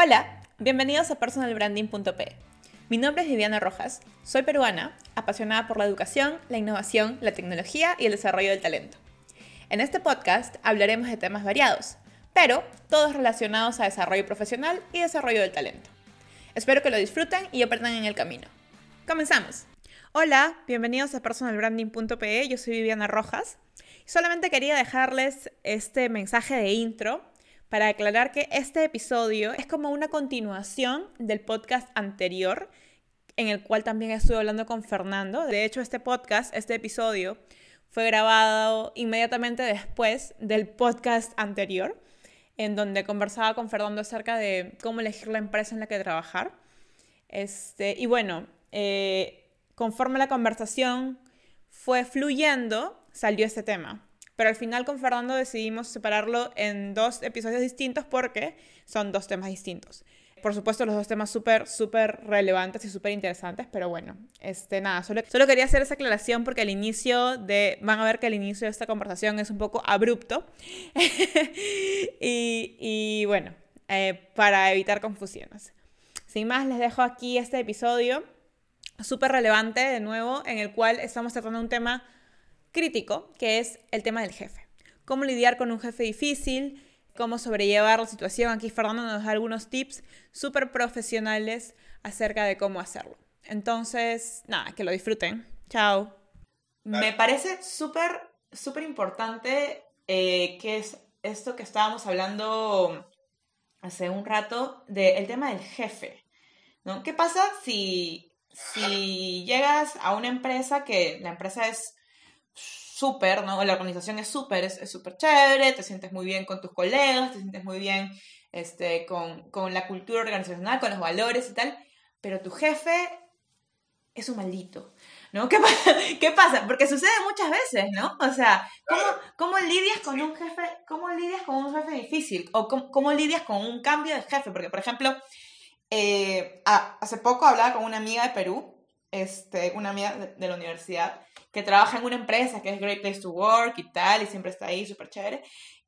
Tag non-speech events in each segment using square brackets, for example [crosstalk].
Hola, bienvenidos a personalbranding.p. Mi nombre es Viviana Rojas, soy peruana, apasionada por la educación, la innovación, la tecnología y el desarrollo del talento. En este podcast hablaremos de temas variados, pero todos relacionados a desarrollo profesional y desarrollo del talento. Espero que lo disfruten y aprendan en el camino. ¡Comenzamos! Hola, bienvenidos a personalbranding.pe, yo soy Viviana Rojas. Solamente quería dejarles este mensaje de intro para aclarar que este episodio es como una continuación del podcast anterior, en el cual también estuve hablando con Fernando. De hecho, este podcast, este episodio, fue grabado inmediatamente después del podcast anterior, en donde conversaba con Fernando acerca de cómo elegir la empresa en la que trabajar. Este, y bueno, eh, conforme la conversación fue fluyendo, salió este tema. Pero al final con Fernando decidimos separarlo en dos episodios distintos porque son dos temas distintos. Por supuesto, los dos temas súper, súper relevantes y súper interesantes, pero bueno, este, nada, solo, solo quería hacer esa aclaración porque al inicio de, van a ver que el inicio de esta conversación es un poco abrupto. [laughs] y, y, bueno, eh, para evitar confusiones. Sin más, les dejo aquí este episodio súper relevante, de nuevo, en el cual estamos tratando un tema crítico, que es el tema del jefe. Cómo lidiar con un jefe difícil, cómo sobrellevar la situación. Aquí Fernando nos da algunos tips súper profesionales acerca de cómo hacerlo. Entonces, nada, que lo disfruten. Chao. Me parece súper, súper importante eh, que es esto que estábamos hablando hace un rato del tema del jefe. ¿no? ¿Qué pasa si, si llegas a una empresa que la empresa es súper, ¿no? La organización es súper, es súper chévere, te sientes muy bien con tus colegas, te sientes muy bien este, con, con la cultura organizacional, con los valores y tal, pero tu jefe es un maldito. ¿No? ¿Qué, [laughs] ¿Qué, pasa? Porque sucede muchas veces, ¿no? O sea, ¿cómo, ¿cómo, lidias con un jefe, cómo lidias con un jefe difícil? O cómo, cómo lidias con un cambio de jefe? Porque, por ejemplo, eh, hace poco hablaba con una amiga de Perú, este, una amiga de la universidad, que trabaja en una empresa que es Great Place to Work y tal, y siempre está ahí, súper chévere.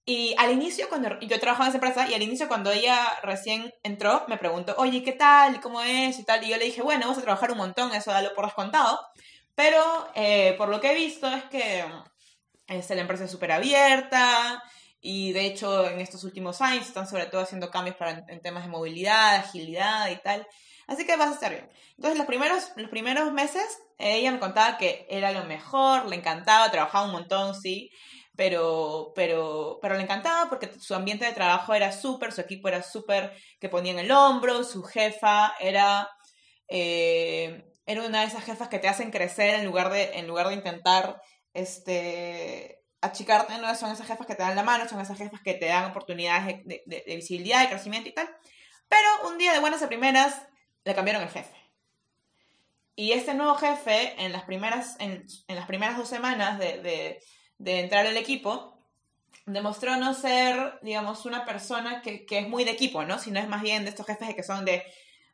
Y al inicio, cuando yo trabajaba en esa empresa, y al inicio, cuando ella recién entró, me preguntó, oye, ¿qué tal? ¿Cómo es? Y tal. Y yo le dije, bueno, vamos a trabajar un montón, eso dalo por descontado. Pero eh, por lo que he visto es que este, la empresa es súper abierta, y de hecho, en estos últimos años están sobre todo haciendo cambios para, en temas de movilidad, agilidad y tal. Así que vas a estar bien. Entonces, los primeros, los primeros meses, ella me contaba que era lo mejor, le encantaba, trabajaba un montón, sí, pero, pero, pero le encantaba porque su ambiente de trabajo era súper, su equipo era súper, que ponía en el hombro, su jefa era, eh, era una de esas jefas que te hacen crecer en lugar de, en lugar de intentar, este, achicarte, no son esas jefas que te dan la mano, son esas jefas que te dan oportunidades de, de, de visibilidad, de crecimiento y tal. Pero un día de buenas a primeras, le cambiaron el jefe. Y este nuevo jefe, en las primeras, en, las primeras dos semanas de, entrar al equipo, demostró no ser, digamos, una persona que, es muy de equipo, ¿no? Sino es más bien de estos jefes que son de,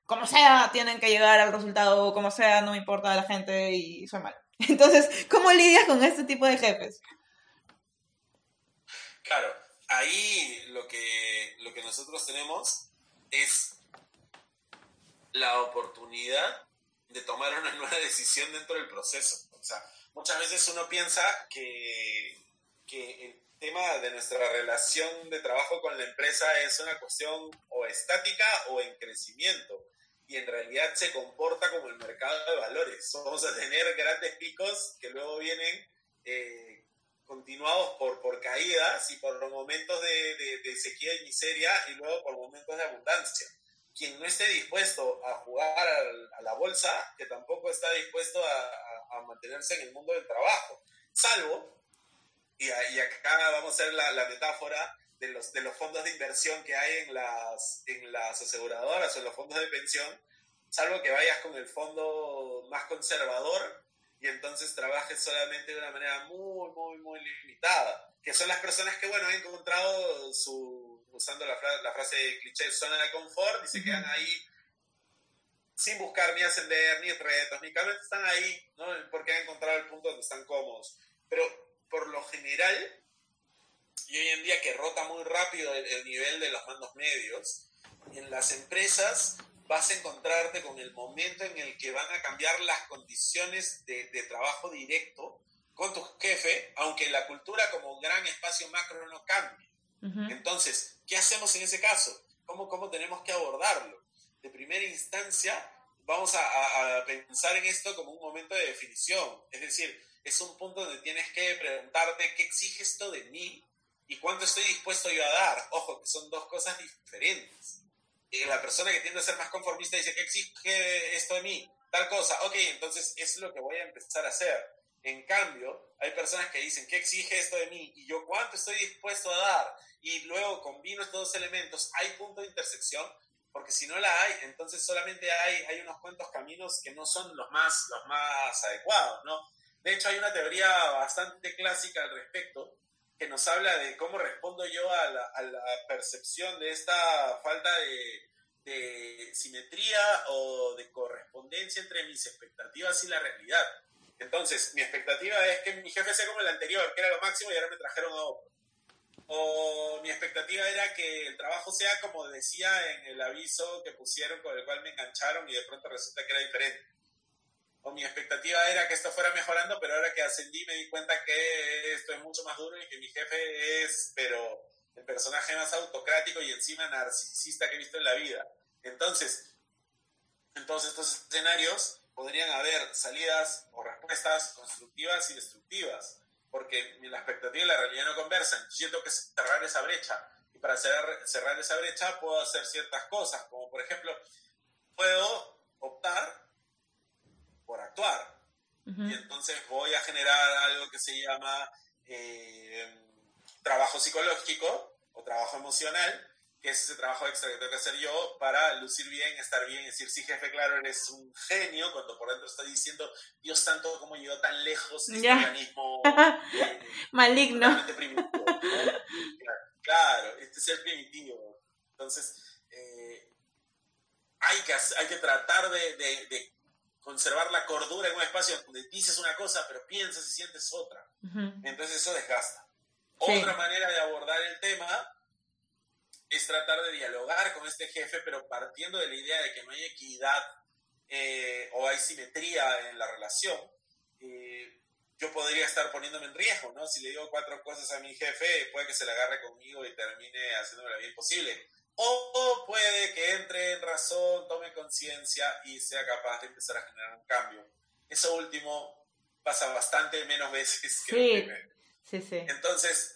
como sea, tienen que llegar al resultado, como sea, no me importa la gente y soy mal. [laughs] Entonces, ¿cómo lidias con este tipo de jefes? Claro, ahí lo que, lo que nosotros tenemos es la oportunidad de tomar una nueva [laughs] decisión dentro del proceso. O sea, muchas veces uno piensa que, que el tema de nuestra relación de trabajo con la empresa es una cuestión o estática o en crecimiento. Y en realidad se comporta como el mercado de valores. Vamos a tener grandes picos que luego vienen eh, continuados por, por caídas y por momentos de, de, de sequía y miseria y luego por momentos de abundancia quien no esté dispuesto a jugar a la bolsa, que tampoco está dispuesto a, mantenerse en el mundo del trabajo. Salvo, y, acá vamos a hacer la, metáfora de los, de los fondos de inversión que hay en las, en las aseguradoras o en los fondos de pensión, salvo que vayas con el fondo más conservador y entonces trabajes solamente de una manera muy, muy, muy limitada, que son las personas que, bueno, han encontrado su usando la, la frase cliché zona de confort y se quedan ahí sin buscar ni ascender, ni retos, ni cambios, están ahí, ¿no? Porque han encontrado el punto donde están cómodos. Pero por lo general, y hoy en día que rota muy rápido el, nivel de los mandos medios, en las empresas vas a encontrarte con el momento en el que van a cambiar las condiciones de, de trabajo directo con tu jefe, aunque la cultura como gran espacio macro no cambie. Entonces, ¿qué hacemos en ese caso? ¿Cómo, ¿Cómo tenemos que abordarlo? De primera instancia, vamos a, pensar en esto como un momento de definición. Es decir, es un punto donde tienes que preguntarte qué exige esto de mí y cuánto estoy dispuesto yo a dar. Ojo, que son dos cosas diferentes. Eh, la persona que tiende a ser más conformista dice, ¿qué exige esto de mí? Tal cosa. Ok, entonces es lo que voy a empezar a hacer. En cambio, hay personas que dicen, ¿qué exige esto de mí? Y yo, ¿cuánto estoy dispuesto a dar? Y luego combino estos dos elementos. ¿Hay punto de intersección? Porque si no la hay, entonces solamente hay, hay unos cuantos caminos que no son los más, los más adecuados, ¿no? De hecho, hay una teoría bastante clásica al respecto que nos habla de cómo respondo yo a la, a la percepción de esta falta de, de simetría o de correspondencia entre mis expectativas y la realidad. Entonces, mi expectativa es que mi jefe sea como el anterior, que era lo máximo y ahora me trajeron a otro. O mi expectativa era que el trabajo sea como decía en el aviso que pusieron con el cual me engancharon y de pronto resulta que era diferente. O mi expectativa era que esto fuera mejorando, pero ahora que ascendí me di cuenta que esto es mucho más duro y que mi jefe es, pero el personaje más autocrático y encima narcisista que he visto en la vida. Entonces, en todos estos escenarios, podrían haber salidas o respuestas constructivas y destructivas, porque la expectativa y la realidad no conversan. Yo tengo que cerrar esa brecha. Y para cerrar, cerrar esa brecha puedo hacer ciertas cosas, como por ejemplo, puedo optar por actuar. Y entonces voy a generar algo que se llama eh, trabajo psicológico o trabajo emocional, que es ese trabajo extra que tengo que hacer yo para lucir bien, estar bien, decir, sí, jefe, claro, eres un genio, cuando por dentro estoy diciendo, Dios santo, cómo llegó tan lejos este organismo [laughs] eh, maligno. Primitivo, claro, este es el primitivo. Entonces, eh, hay, que, hay que tratar de, de, de, conservar la cordura en un espacio donde dices una cosa, pero piensas y sientes otra. Entonces eso desgasta. Sí. Otra manera de abordar el tema es tratar de dialogar con este jefe, pero partiendo de la idea de que no hay equidad eh, o hay simetría en la relación, eh, yo podría estar poniéndome en riesgo, ¿no? Si le digo cuatro cosas a mi jefe, puede que se la agarre conmigo y termine haciéndome la bien posible. O puede que entre en razón, tome conciencia y sea capaz de empezar a generar un cambio. Eso último pasa bastante menos veces que sí, lo primero. Sí, sí. Entonces,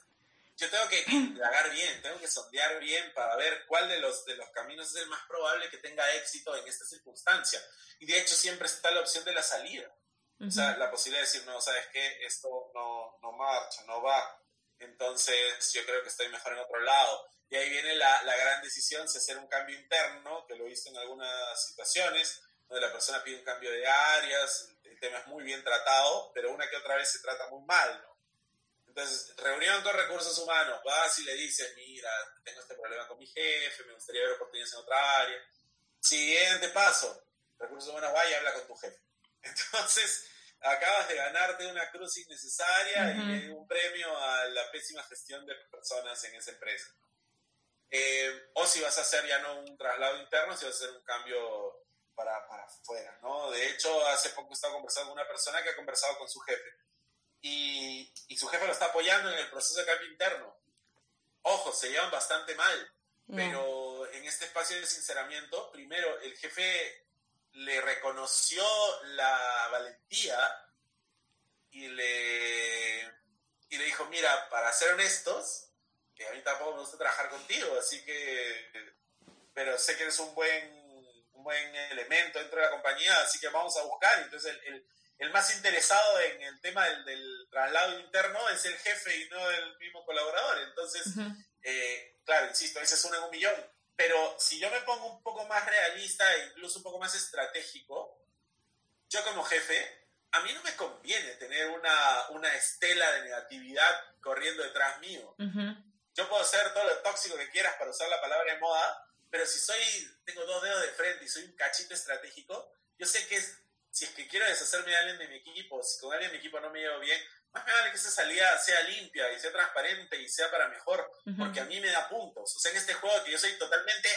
yo tengo que indagar bien, tengo que sondear bien para ver cuál de los, de los caminos es el más probable que tenga éxito en esta circunstancia. Y de hecho siempre está la opción de la salida. Uh -huh. O sea, la posibilidad de decir, no, ¿sabes qué? Esto no, no marcha, no va. Entonces yo creo que estoy mejor en otro lado. Y ahí viene la, la gran decisión si hacer un cambio interno, que lo he visto en algunas situaciones, donde la persona pide un cambio de áreas, el tema es muy bien tratado, pero una que otra vez se trata muy mal, ¿no? Entonces, reunión con recursos humanos, vas y le dices, mira, tengo este problema con mi jefe, me gustaría ver oportunidades en otra área. Siguiente paso, recursos humanos va y habla con tu jefe. [laughs] Entonces, acabas de ganarte una cruz innecesaria uh -huh. y un premio a la pésima gestión de personas en esa empresa. Eh, o si vas a hacer ya no un traslado interno, si vas a hacer un cambio para, para afuera, ¿no? De hecho, hace poco he estado conversando con una persona que ha conversado con su jefe y, y, su jefe lo está apoyando en el proceso de cambio interno. Ojo, se llevan bastante mal, mm. pero en este espacio de sinceramiento, primero el jefe le reconoció la valentía y le, y le dijo, mira, para ser honestos, que a mí tampoco me gusta trabajar contigo, así que, pero sé que eres un buen, un buen elemento dentro de la compañía, así que vamos a buscar. Entonces el, el el más interesado en el tema del, del, traslado interno es el jefe y no el mismo colaborador. Entonces, uh -huh. eh, claro, insisto, ese es uno en un millón. Pero si yo me pongo un poco más realista e incluso un poco más estratégico, yo como jefe, a mí no me conviene tener una, una estela de negatividad corriendo detrás mío. Uh -huh. Yo puedo ser todo lo tóxico que quieras para usar la palabra de moda, pero si soy, tengo dos dedos de frente y soy un cachito estratégico, yo sé que es si es que quiero deshacerme de alguien de mi equipo, si con alguien de mi equipo no me llevo bien, más me vale que esa salida sea limpia y sea transparente y sea para mejor, uh -huh. porque a mí me da puntos. O sea, en este juego que yo soy totalmente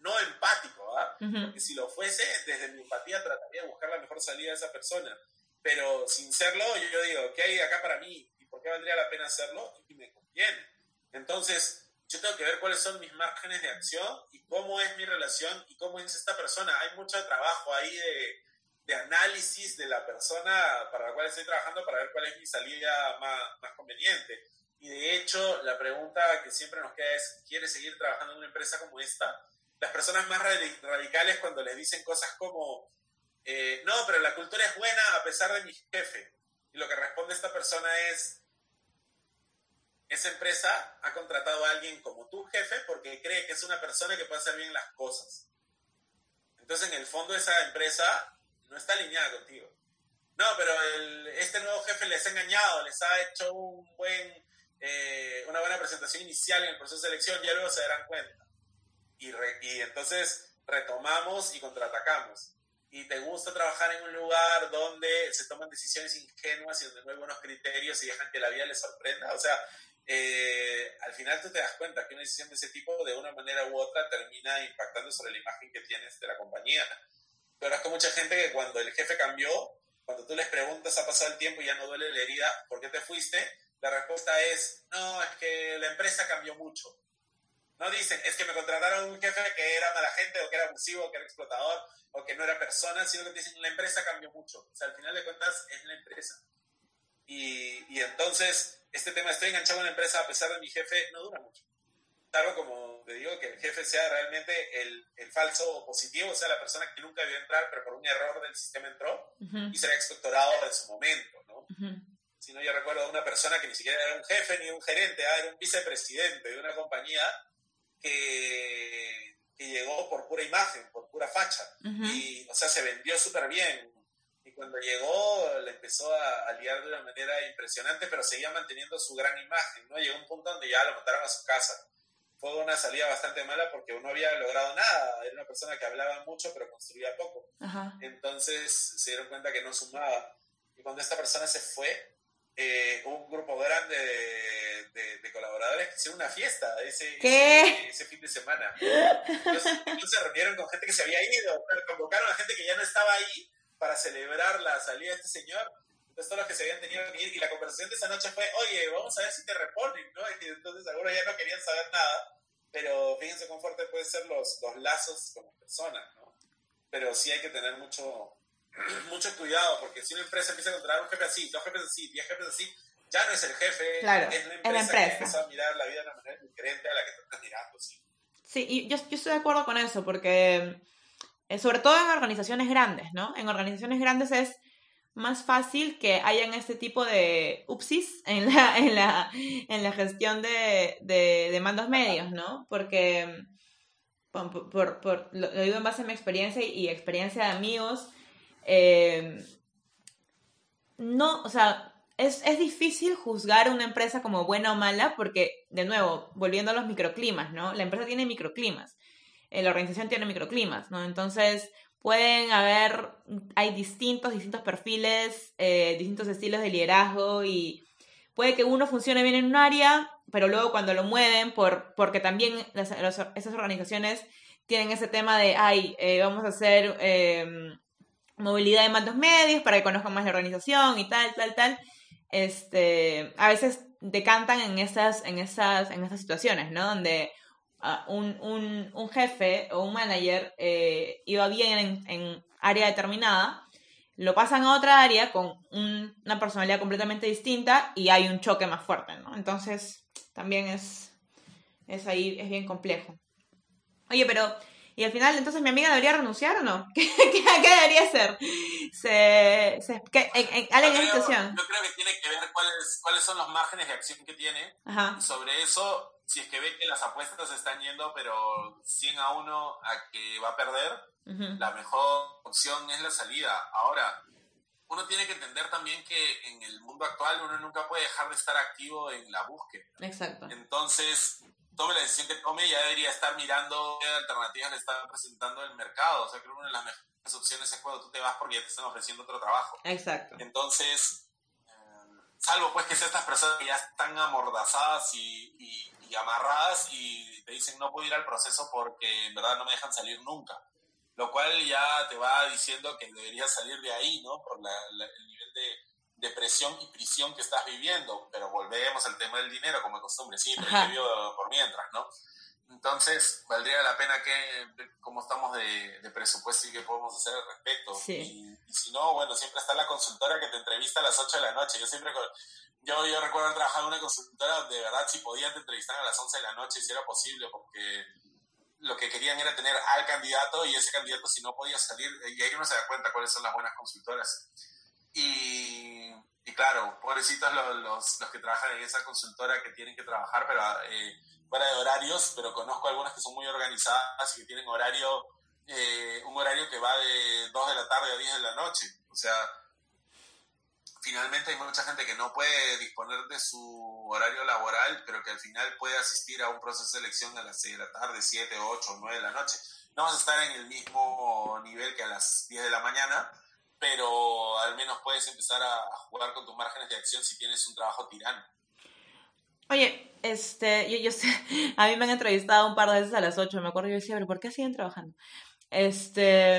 no empático, ¿ah? Porque si lo fuese, desde mi empatía trataría de buscar la mejor salida de esa persona. Pero sin serlo, yo, digo, ¿qué hay acá para mí? ¿Y por qué valdría la pena hacerlo? Y me conviene. Entonces, yo tengo que ver cuáles son mis márgenes de acción y cómo es mi relación y cómo es esta persona. Hay mucho trabajo ahí de, de análisis de la persona para la cual estoy trabajando para ver cuál es mi salida más, más conveniente. Y de hecho, la pregunta que siempre nos queda es, ¿quieres seguir trabajando en una empresa como esta? Las personas más radicales cuando les dicen cosas como, eh, no, pero la cultura es buena a pesar de mi jefe. Y lo que responde esta persona es, esa empresa ha contratado a alguien como tu jefe porque cree que es una persona que puede hacer bien las cosas. Entonces, en el fondo, esa empresa no está alineada contigo. No, pero este nuevo jefe les ha engañado, les ha hecho un buen, eh, una buena presentación inicial en el proceso de selección, ya luego se darán cuenta. Y, y entonces retomamos y contraatacamos y te gusta trabajar en un lugar donde se toman decisiones ingenuas y donde no hay buenos criterios y dejan que la vida les sorprenda. O sea, eh, al final tú te das cuenta que una decisión de ese tipo, de una manera u otra, termina impactando sobre la imagen que tienes de la compañía. Pero es con mucha gente que cuando el jefe cambió, cuando tú les preguntas, ha pasado el tiempo y ya no duele la herida, ¿por qué te fuiste? La respuesta es, no, es que la empresa cambió mucho. No dicen, es que me contrataron un jefe que era mala gente, o que era abusivo, o que era explotador, o que no era persona, sino que dicen, la empresa cambió mucho. O sea, al final de cuentas es la empresa. Y, y entonces, este tema, estoy enganchado en la empresa a pesar de mi jefe, no dura mucho. Claro, como te digo, que el jefe sea realmente el, el falso positivo, o sea, la persona que nunca debió entrar, pero por un error del sistema entró y será expectorado en su momento, ¿no? Si no, yo recuerdo a una persona que ni siquiera era un jefe ni un gerente, ah, era un vicepresidente de una compañía que, que llegó por pura imagen, por pura facha. Y, o sea, se vendió súper bien. Y cuando llegó, le empezó a, a, liar de una manera impresionante, pero seguía manteniendo su gran imagen, ¿no? Llegó un punto donde ya lo mandaron a su casa. Fue una salida bastante mala porque no había logrado nada. Era una persona que hablaba mucho, pero construía poco. Entonces se dieron cuenta que no sumaba. Y cuando esta persona se fue, eh, un grupo grande de, colaboradores que hicieron una fiesta ese, ese, fin de semana. Entonces, se reunieron con gente que se había ido, convocaron a gente que ya no estaba ahí para celebrar la salida de este señor. Entonces todos los que se habían tenido que ir, y la conversación de esa noche fue, oye, vamos a ver si te reponen, ¿no? Y entonces algunos ya no querían saber nada, pero fíjense cuán fuerte pueden ser los, los lazos como personas, ¿no? Pero sí hay que tener mucho, mucho cuidado, porque si una empresa empieza a contratar un jefe así, dos jefes así, diez jefes así, ya no es el jefe, es la empresa, la empresa. que empieza a mirar la vida de una manera diferente a la que te estás mirando. Sí, sí y yo, yo estoy de acuerdo con eso, porque eh, sobre todo en organizaciones grandes, ¿no? En organizaciones grandes es más fácil que hayan este tipo de upsis en la, en la, en la gestión de, de, de mandos medios, ¿no? Porque, por, por, por, lo digo en base a mi experiencia y experiencia de amigos, eh, no, o sea, es, es, difícil juzgar una empresa como buena o mala porque, de nuevo, volviendo a los microclimas, ¿no? La empresa tiene microclimas, eh, la organización tiene microclimas, ¿no? Entonces, pueden haber, hay distintos, distintos perfiles, eh, distintos estilos de liderazgo y puede que uno funcione bien en un área, pero luego cuando lo mueven, por, porque también las, esas organizaciones tienen ese tema de, ay, vamos a hacer em, movilidad de mandos medios para que conozcan más la organización y tal, tal, tal. Este, a veces decantan en esas, en esas, en esas situaciones, ¿no? Donde uh, un, un, un, jefe o un manager eh, iba bien en, en, área determinada, lo pasan a otra área con un, una personalidad completamente distinta y hay un choque más fuerte, ¿no? Entonces, también es, es ahí, es bien complejo. Oye, pero y al final, entonces, ¿mi amiga debería renunciar o no? [laughs] ¿Qué, qué, debería hacer? Se, se, ¿qué, en, en, yo, creo, situación? yo creo que tiene que ver cuáles, cuáles son los márgenes de acción que tiene. Ajá. Sobre eso, si es que ve que las apuestas están yendo, pero 100 a 1 a que va a perder, uh -huh. la mejor opción es la salida. Ahora, uno tiene que entender también que en el mundo actual uno nunca puede dejar de estar activo en la búsqueda. Exacto. Entonces, tome la decisión que tome, ya debería estar mirando qué alternativas le está presentando el mercado. O sea, creo que una de las mejores opciones es cuando tú te vas porque ya te están ofreciendo otro trabajo. Exacto. Entonces, eh, salvo pues que sean estas personas que ya están amordazadas y, y, y, y amarradas y te dicen no puedo ir al proceso porque en verdad no me dejan salir nunca. Lo cual ya te va diciendo que deberías salir de ahí, ¿no? Por el nivel de, de, presión y prisión que estás viviendo. Pero volvemos al tema del dinero, como de costumbre, sí, pero por mientras, ¿no? Entonces, valdría la pena que, cómo estamos de, de, presupuesto y qué podemos hacer al respecto. Y, si no, bueno, siempre está la consultora que te entrevista a las 8 de la noche. Yo siempre, yo, yo recuerdo trabajar en una consultora, de verdad, si podían te entrevistar a las 11 de la noche, si era posible, porque lo que querían era tener al candidato y ese candidato, si no podía salir, y ahí uno se da cuenta cuáles son las buenas consultoras. Y, y claro, pobrecitos los, los, los, que trabajan en esa consultora que tienen que trabajar, pero... Eh, fuera de horarios, pero conozco algunas que son muy organizadas y que tienen horario, eh, un horario que va de 2 de la tarde a 10 de la noche. O sea, finalmente hay mucha gente que no puede disponer de su horario laboral, pero que al final puede asistir a un proceso de selección a las 6 de la tarde, 7, 8, 9 de la noche. No vas a estar en el mismo nivel que a las 10 de la mañana, pero al menos puedes empezar a jugar con tus márgenes de acción si tienes un trabajo tirano. Oye, este, yo, yo sé, a mí me han entrevistado un par de veces a las 8, me acuerdo, yo decía, pero ¿por qué siguen trabajando? Este,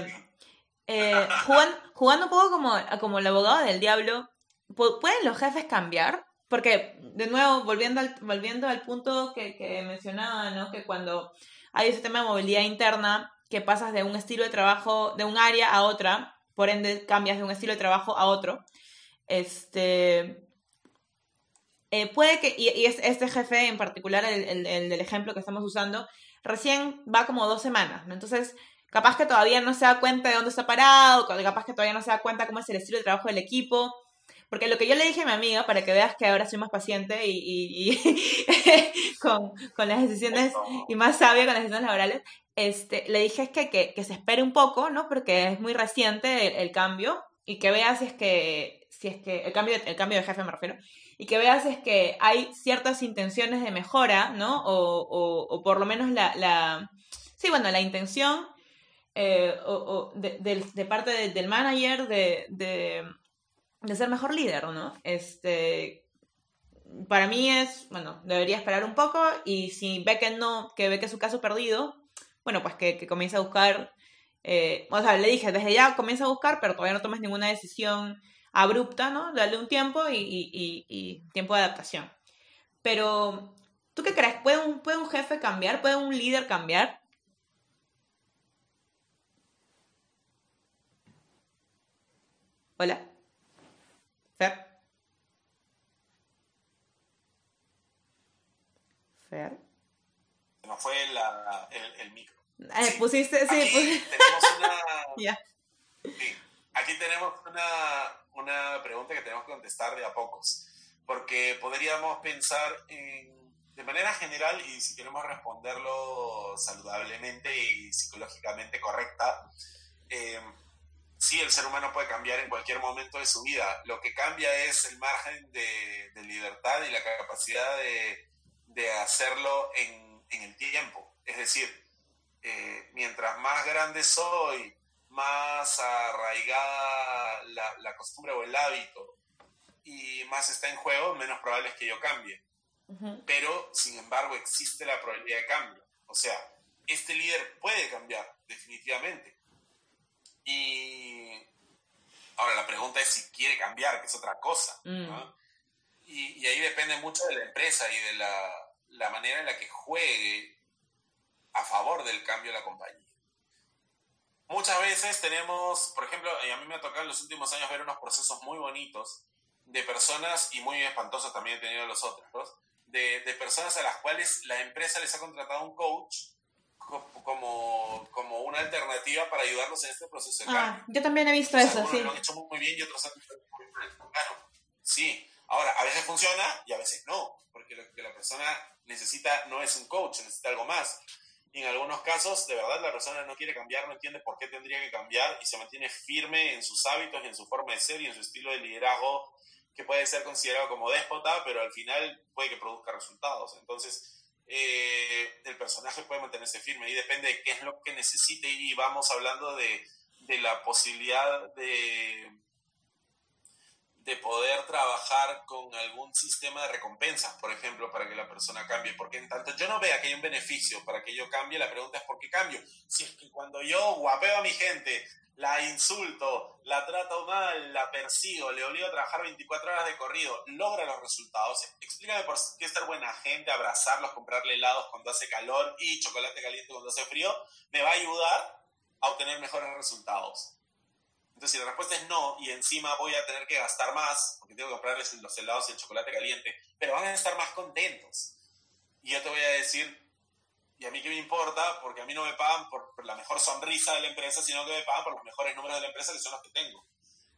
eh, jugando, jugando un poco como, como el abogado del diablo, ¿pueden los jefes cambiar? Porque, de nuevo, volviendo al, volviendo al punto que, que mencionaba, ¿no? Que cuando hay ese tema de movilidad interna, que pasas de un estilo de trabajo, de un área a otra, por ende cambias de un estilo de trabajo a otro, este, eh, puede que, y, este jefe en particular, el, del ejemplo que estamos usando, recién va como dos semanas, ¿no? Entonces, capaz que todavía no se da cuenta de dónde está parado, capaz que todavía no se da cuenta cómo es el estilo de trabajo del equipo. Porque lo que yo le dije a mi amiga, para que veas que ahora soy más paciente y, [laughs] con, las decisiones y más sabia con las decisiones laborales, este, le dije es que, que, se espere un poco, ¿no? Porque es muy reciente el, el cambio y que vea si es que, si es que, el cambio, el cambio de jefe me refiero, y que veas es que hay ciertas intenciones de mejora, ¿no? O, o, por lo menos la, la, sí, bueno, la intención eh, o, de, de, parte del manager de, de, ser mejor líder, ¿no? Este, para mí es, bueno, debería esperar un poco y si ve que no, que ve que su caso perdido, bueno, pues que, que comience a buscar, eh, o sea, le dije, desde ya comienza a buscar, pero todavía no tomes ninguna decisión abrupta, ¿no? Darle un tiempo y, tiempo de adaptación. Pero, ¿tú qué crees? ¿Puede un, ¿Puede un jefe cambiar? ¿Puede un líder cambiar? Hola. Fer. Fer. No fue el, micro. Eh, pusiste, sí, pusiste. tenemos una... [laughs] ya. Sí, aquí tenemos una, una pregunta que tenemos que contestar de a pocos, porque podríamos pensar de manera general y si queremos responderlo saludablemente y psicológicamente correcta, eh, sí, el ser humano puede cambiar en cualquier momento de su vida. Lo que cambia es el margen de, libertad y la capacidad de, de hacerlo en, en, el tiempo. Es decir, eh, mientras más grande soy, más arraigada la, costumbre o el hábito y más está en juego, menos probable es que yo cambie. Pero, sin embargo, existe la probabilidad de cambio. O sea, este líder puede cambiar, definitivamente. Y ahora la pregunta es si quiere cambiar, que es otra cosa. Mm. Y, ahí depende mucho de la empresa y de la, la manera en la que juegue a favor del cambio de la compañía. Muchas veces tenemos, por ejemplo, a mí me ha tocado en los últimos años ver unos procesos muy bonitos de personas, y muy espantosos también he tenido los otros, de, de personas a las cuales la empresa les ha contratado un coach como, como una alternativa para ayudarlos en este proceso de ah, yo también he visto eso, sí. Lo han hecho muy bien y otros han hecho muy mal. Claro, sí. Ahora, a veces funciona y a veces no, porque lo que la persona necesita no es un coach, necesita algo más. Y en algunos casos, de verdad, la persona no quiere cambiar, no entiende por qué tendría que cambiar y se mantiene firme en sus hábitos y en su forma de ser y en su estilo de liderazgo, que puede ser considerado como déspota, pero al final puede que produzca resultados. Entonces, eh, el personaje puede mantenerse firme y depende de qué es lo que necesite y vamos hablando de, de la posibilidad de, de poder trabajar con algún sistema de recompensas, por ejemplo, para que la persona cambie. Porque en tanto yo no vea que hay un beneficio para que yo cambie, la pregunta es ¿por qué cambio? Si es que cuando yo guapeo a mi gente, la insulto, la trato mal, la persigo, le obligo a trabajar 24 horas de corrido, logra los resultados. Explícame por qué estar buena gente, abrazarlos, comprarle helados cuando hace calor y chocolate caliente cuando hace frío, me va a ayudar a obtener mejores resultados. Entonces, si la respuesta es no, y encima voy a tener que gastar más, porque tengo que comprarles los helados y el chocolate caliente, pero van a estar más contentos. Y yo te voy a decir, ¿y a mí qué me importa? Porque a mí no me pagan por, la mejor sonrisa de la empresa, sino que me pagan por los mejores números de la empresa, que son los que tengo.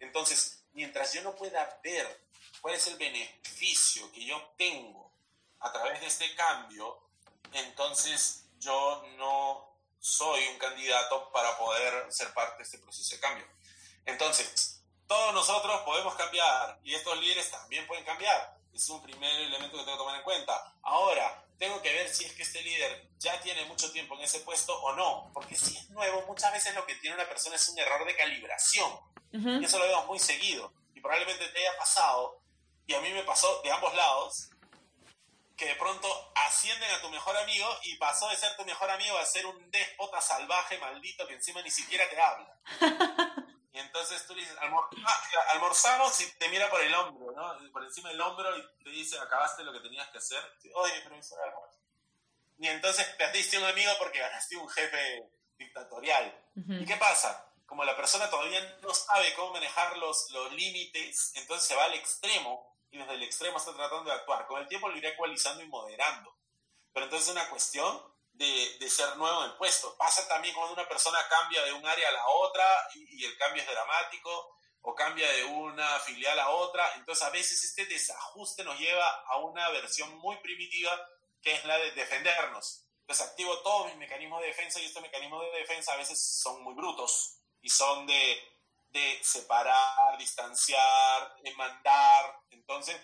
Entonces, mientras yo no pueda ver cuál es el beneficio que yo tengo a través de este cambio, entonces yo no soy un candidato para poder ser parte de este proceso de cambio. Entonces, todos nosotros podemos cambiar y estos líderes también pueden cambiar. Es un primer elemento que tengo que tomar en cuenta. Ahora, tengo que ver si es que este líder ya tiene mucho tiempo en ese puesto o no. Porque si es nuevo, muchas veces lo que tiene una persona es un error de calibración. Y eso lo vemos muy seguido. Y probablemente te haya pasado, y a mí me pasó de ambos lados, que de pronto ascienden a tu mejor amigo y pasó de ser tu mejor amigo a ser un déspota salvaje, maldito, que encima ni siquiera te habla. [laughs] Y entonces tú le dices, ah, almorzamos y te mira por el hombro, ¿no? Por encima del hombro y te dice, acabaste lo que tenías que hacer. Oye, pero hizo almuerzo. Y entonces perdiste un amigo porque ganaste un jefe dictatorial. ¿Y qué pasa? Como la persona todavía no sabe cómo manejar los, los límites, entonces se va al extremo y desde el extremo está tratando de actuar. Con el tiempo lo irá ecualizando y moderando. Pero entonces es una cuestión de, ser nuevo en puesto. Pasa también cuando una persona cambia de un área a la otra y, el cambio es dramático, o cambia de una filial a otra. Entonces a veces este desajuste nos lleva a una versión muy primitiva que es la de defendernos. Entonces activo todos mis mecanismos de defensa y estos mecanismos de defensa a veces son muy brutos y son de de separar, distanciar, mandar. Entonces,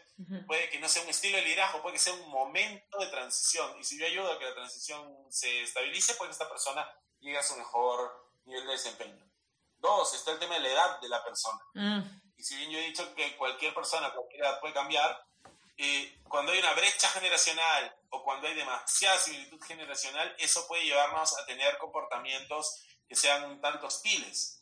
puede que no sea un estilo de liderazgo, puede que sea un momento de transición. Y si yo ayudo a que la transición se estabilice, pues esta persona llegue a su mejor nivel de desempeño. Dos, está el tema de la edad de la persona. Mm. Y si bien yo he dicho que cualquier persona cualquier edad puede cambiar, eh, cuando hay una brecha generacional o cuando hay demasiada similitud generacional, eso puede llevarnos a tener comportamientos que sean un tanto hostiles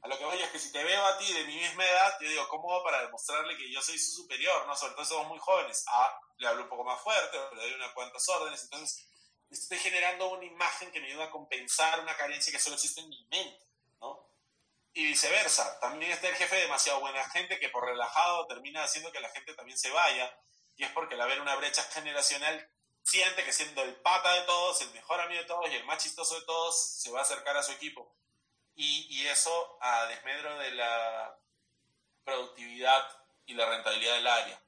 a lo que voy es que si te veo a ti de mi misma edad, yo digo, ¿cómo hago para demostrarle que yo soy su superior? ¿no? Sobre todo somos muy jóvenes. Ah, le hablo un poco más fuerte, le doy unas cuantas órdenes. Entonces, estoy generando una imagen que me ayuda a compensar una carencia que solo existe en mi mente, ¿no? Y viceversa. También está el jefe demasiado buena gente que por relajado termina haciendo que la gente también se vaya. Y es porque al haber una brecha generacional siente que siendo el pata de todos, el mejor amigo de todos y el más chistoso de todos, se va a acercar a su equipo y, eso a desmedro de la productividad y la rentabilidad del área.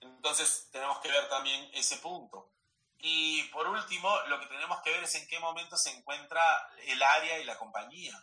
Entonces tenemos que ver también ese punto. Y por último, lo que tenemos que ver es en qué momento se encuentra el área y la compañía.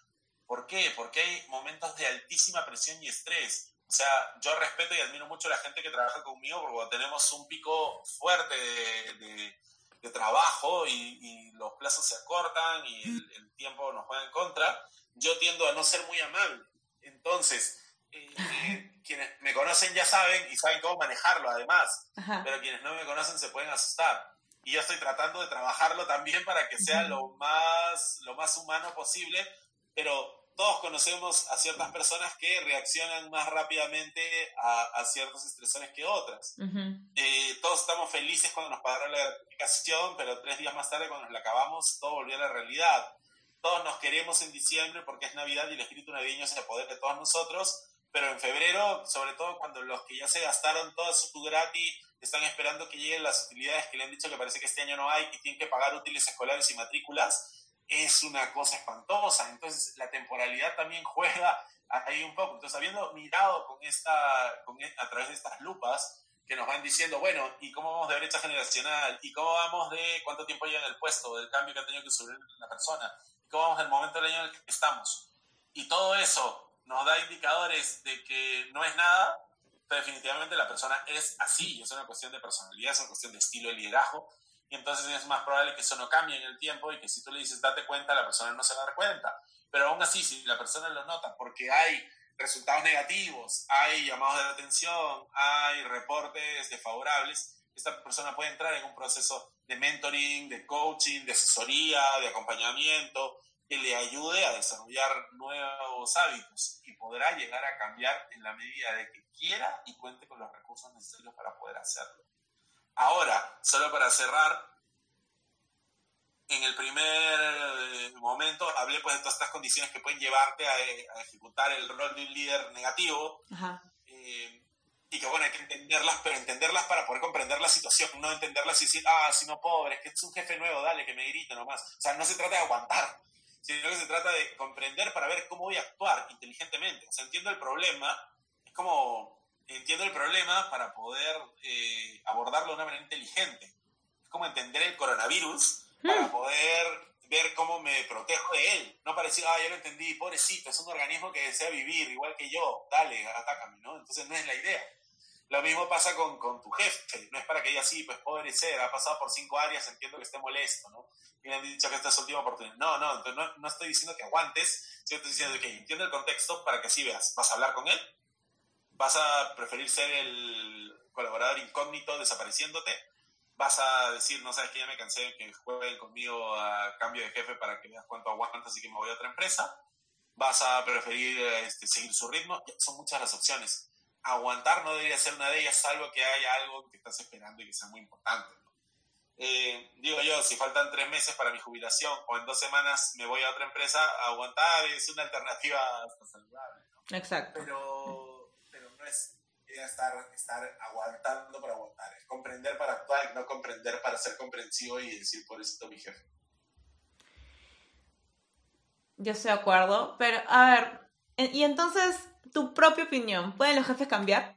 ¿Por qué? Porque hay momentos de altísima presión y estrés. O sea, yo respeto y admiro mucho a la gente que trabaja conmigo porque tenemos un pico fuerte de, de, trabajo y, los plazos se acortan y el, el tiempo nos juega en contra yo tiendo a no ser muy amable. Entonces, eh, eh, [laughs] quienes me conocen ya saben y saben cómo manejarlo además, pero quienes no me conocen se pueden asustar. Y yo estoy tratando de trabajarlo también para que sea lo más, lo más humano posible, pero todos conocemos a ciertas personas que reaccionan más rápidamente a, ciertos estresores que otras. Eh, todos estamos felices cuando nos pagaron la gratificación, pero tres días más tarde, cuando nos la acabamos, todo volvió a la realidad todos nos queremos en diciembre porque es Navidad y el espíritu navideño es el poder de todos nosotros, pero en febrero, sobre todo cuando los que ya se gastaron todo su gratis están esperando que lleguen las utilidades que le han dicho que parece que este año no hay y tienen que pagar útiles escolares y matrículas, es una cosa espantosa. Entonces, la temporalidad también [laughs] juega ahí un poco. Entonces, habiendo mirado con esta, con, e, a través de estas lupas, que nos van diciendo, bueno, ¿y cómo vamos de brecha generacional? ¿Y cómo vamos de cuánto tiempo lleva en el puesto? Del cambio que ha tenido que subir la persona cómo vamos el momento del año en el que estamos. Y todo eso nos da indicadores de que no es nada, pero definitivamente la persona es así, es una cuestión de personalidad, es una cuestión de estilo de liderazgo, y entonces es más probable que eso no cambie en el tiempo y que si tú le dices date cuenta, la persona no se va a dar cuenta. Pero aún así, si la persona lo nota porque hay resultados negativos, hay llamados de atención, hay reportes desfavorables, esta persona puede entrar en un proceso de mentoring, de coaching, de asesoría, de acompañamiento, que le ayude a desarrollar nuevos hábitos y podrá llegar a cambiar en la medida de que quiera y cuente con los recursos necesarios para poder hacerlo. Ahora, solo para cerrar, en el primer eh, momento hablé pues de todas estas condiciones que pueden llevarte a, ejecutar el rol de un líder negativo. Eh, y que bueno, hay que entenderlas, pero entenderlas para poder comprender la situación, no entenderlas y decir, ah, si no, pobre, es que es un jefe nuevo, dale, que me grita nomás. O sea, no se trata de aguantar, sino que se trata de comprender para ver cómo voy a actuar inteligentemente. O sea, entiendo el problema, es como, entiendo el problema para poder eh, abordarlo de una manera inteligente. Es como entender el coronavirus para hmm. poder ver cómo me protejo de él. No para decir, ah, ya lo entendí, pobrecito, es un organismo que desea vivir igual que yo, dale, atácame, ¿no? Entonces no es la idea. Lo mismo pasa con, con, tu jefe, no es para que ella sí, pues pobre ser, ha pasado por cinco áreas, entiendo que esté molesto, ¿no? Y me han dicho que esta es su última oportunidad. No, no, no, no estoy diciendo que aguantes, sino estoy diciendo que entiende el contexto para que así veas. ¿Vas a hablar con él? ¿Vas a preferir ser el colaborador incógnito desapareciéndote? vas a decir, no sabes que ya me cansé que jueguen conmigo a cambio de jefe para que veas cuánto aguantas y que me voy a otra empresa. Vas a preferir este, seguir su ritmo. Son muchas las opciones. Aguantar no debería ser una de ellas, salvo que haya algo que estás esperando y que sea muy importante. Eh, digo yo, si faltan tres meses para mi jubilación o en dos semanas me voy a otra empresa, aguantar es una alternativa hasta saludable. Exacto. Pero, pero no es estar, estar aguantando para aguantar, es comprender para actuar, no comprender para ser comprensivo y decir, por eso mi jefe. Yo estoy de acuerdo, pero a ver, y entonces, tu propia opinión, ¿pueden los jefes cambiar?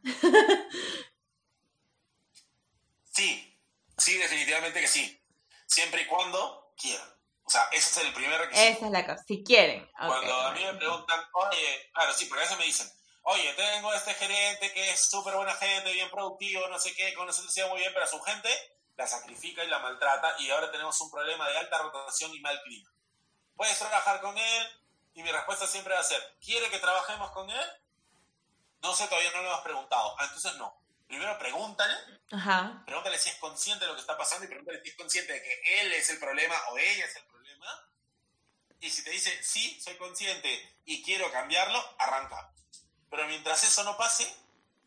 sí, sí, definitivamente que sí, siempre y cuando quieran. O sea, ese es el primer requisito. Esa es la cosa, si quieren. Cuando a mí me preguntan, oye, claro, sí, porque a veces me dicen, oye, tengo este gerente que es súper buena gente, bien productivo, no sé qué, con nosotros muy bien, pero a su gente la sacrifica y la maltrata y ahora tenemos un problema de alta rotación y mal clima. ¿Puedes trabajar con él? Y mi respuesta siempre va a ser, ¿quiere que trabajemos con él? No sé, todavía no lo hemos preguntado. Ah, entonces no. Primero pregúntale, Ajá. pregúntale si es consciente de lo que está pasando y pregúntale si es consciente de que él es el problema o ella es el problema. Y si te dice, sí, soy consciente y quiero cambiarlo, arranca. Pero mientras eso no pase,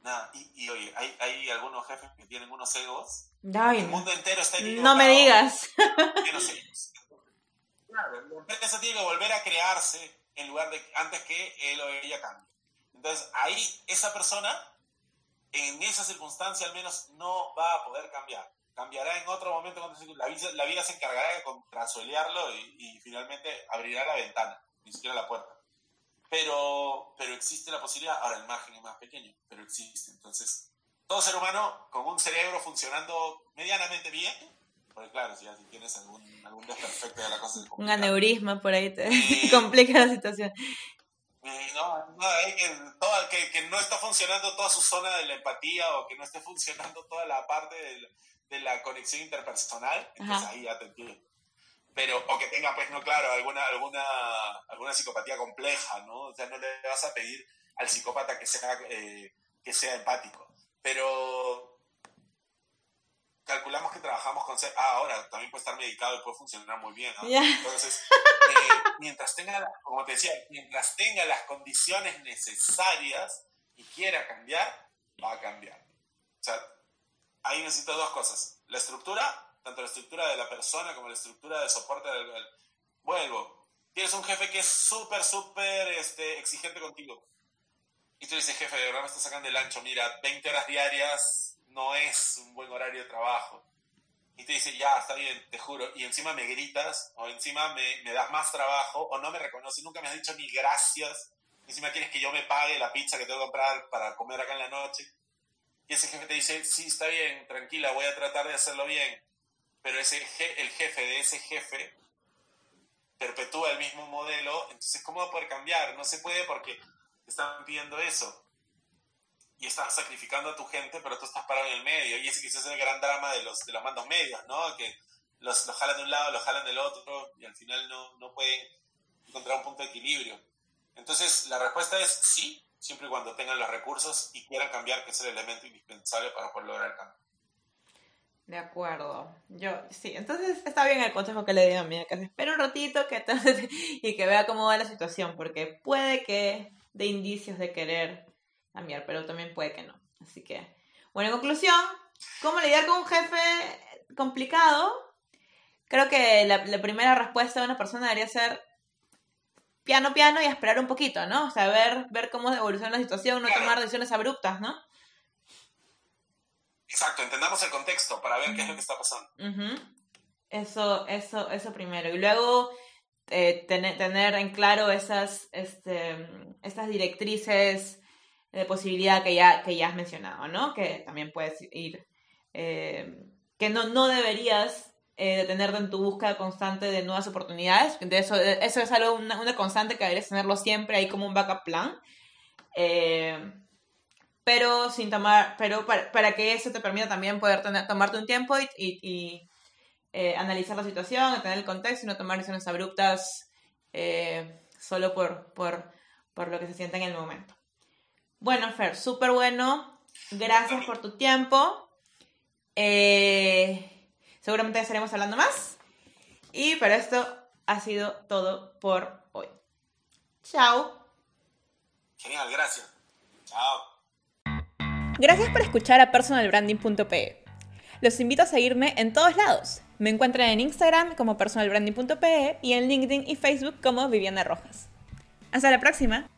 nada. Y, oye, hay, hay, algunos jefes que tienen unos egos. el mundo entero está No me digas. [laughs] Claro, la empresa tiene que volver a crearse en lugar de antes que él o ella cambie. Entonces, ahí esa persona, en esa circunstancia al menos, no va a poder cambiar. Cambiará en otro momento cuando la vida, la vida se encargará de contrasuelearlo y, y finalmente abrirá la ventana, ni siquiera la puerta pero, pero existe la posibilidad, ahora el margen es más pequeño, pero existe. Entonces, todo ser humano con un cerebro funcionando medianamente bien, porque claro, si, tienes algún, algún desperfecto de la cosa... Un aneurisma por ahí te [laughs] complica la situación. No, no que, que, no está funcionando toda su zona de la empatía o que no esté funcionando toda la parte de, de la conexión interpersonal, entonces ahí ya te entiendo. Pero o que tenga pues no claro alguna alguna alguna psicopatía compleja no o sea no le vas a pedir al psicópata que sea eh, que sea empático. Pero trabajamos con ah ahora también puede estar medicado y puede funcionar muy bien ¿no? entonces eh, [laughs] mientras tenga como te decía mientras tenga las condiciones necesarias y quiera cambiar va a cambiar o sea ahí necesito dos cosas la estructura tanto la estructura de la persona como la estructura de soporte del... Vuelvo, tienes un jefe que es súper, súper este, exigente contigo. Y tú dices, jefe, de verdad me estás sacando el ancho, mira, 20 horas diarias no es un buen horario de trabajo. Y te dice, ya, está bien, te juro. Y encima me gritas, o encima me, me das más trabajo, o no me reconoces, nunca me has dicho ni gracias. Encima quieres que yo me pague la pizza que tengo que comprar para comer acá en la noche. Y ese jefe te dice, sí, está bien, tranquila, voy a tratar de hacerlo bien pero ese, el jefe de ese jefe perpetúa el mismo modelo, entonces ¿cómo va a poder cambiar? No se puede porque están pidiendo eso. Y estás sacrificando a tu gente, pero tú estás parado en el medio. Y ese quizás es el gran drama de los, de los mandos medios, ¿no? Que los, los jalan de un lado, los jalan del otro, y al final no, no pueden encontrar un punto de equilibrio. Entonces, la respuesta es sí, siempre y cuando tengan los recursos y quieran cambiar, que es el elemento indispensable para poder lograr el cambio. De acuerdo. Yo, sí, entonces está bien el consejo que le di a mi que se espere un ratito que [laughs] y que vea cómo va la situación, porque puede que de indicios de querer cambiar, pero también puede que no. Así que, bueno, en conclusión, ¿cómo lidiar con un jefe complicado? Creo que la, primera respuesta de una persona debería ser piano, piano y esperar un poquito, ¿no? O sea, ver, ver cómo evoluciona la situación, no tomar decisiones abruptas, ¿no? Exacto, entendamos el contexto para ver qué es lo que está pasando. Eso, eso, eso primero. Y luego eh, tener, tener, en claro esas, este, estas directrices de posibilidad que ya, que ya has mencionado, ¿no? Que también puedes ir, eh, que no, no deberías eh, detenerte en tu búsqueda constante de nuevas oportunidades. De eso, eso es algo, una, una constante que deberías tenerlo siempre ahí como un backup plan. Eh, pero sin tomar, pero para, que eso te permita también poder tener, tomarte un tiempo y, eh, analizar la situación, tener el contexto y no tomar decisiones abruptas eh, solo por, por, por, lo que se siente en el momento. Bueno, Fer, súper bueno. Gracias por tu tiempo. Eh, seguramente estaremos hablando más. Y para esto ha sido todo por hoy. Chao. Genial, gracias. Chao. Gracias por escuchar a personalbranding.pe. Los invito a seguirme en todos lados. Me encuentran en Instagram como personalbranding.pe y en LinkedIn y Facebook como Viviana Rojas. Hasta la próxima.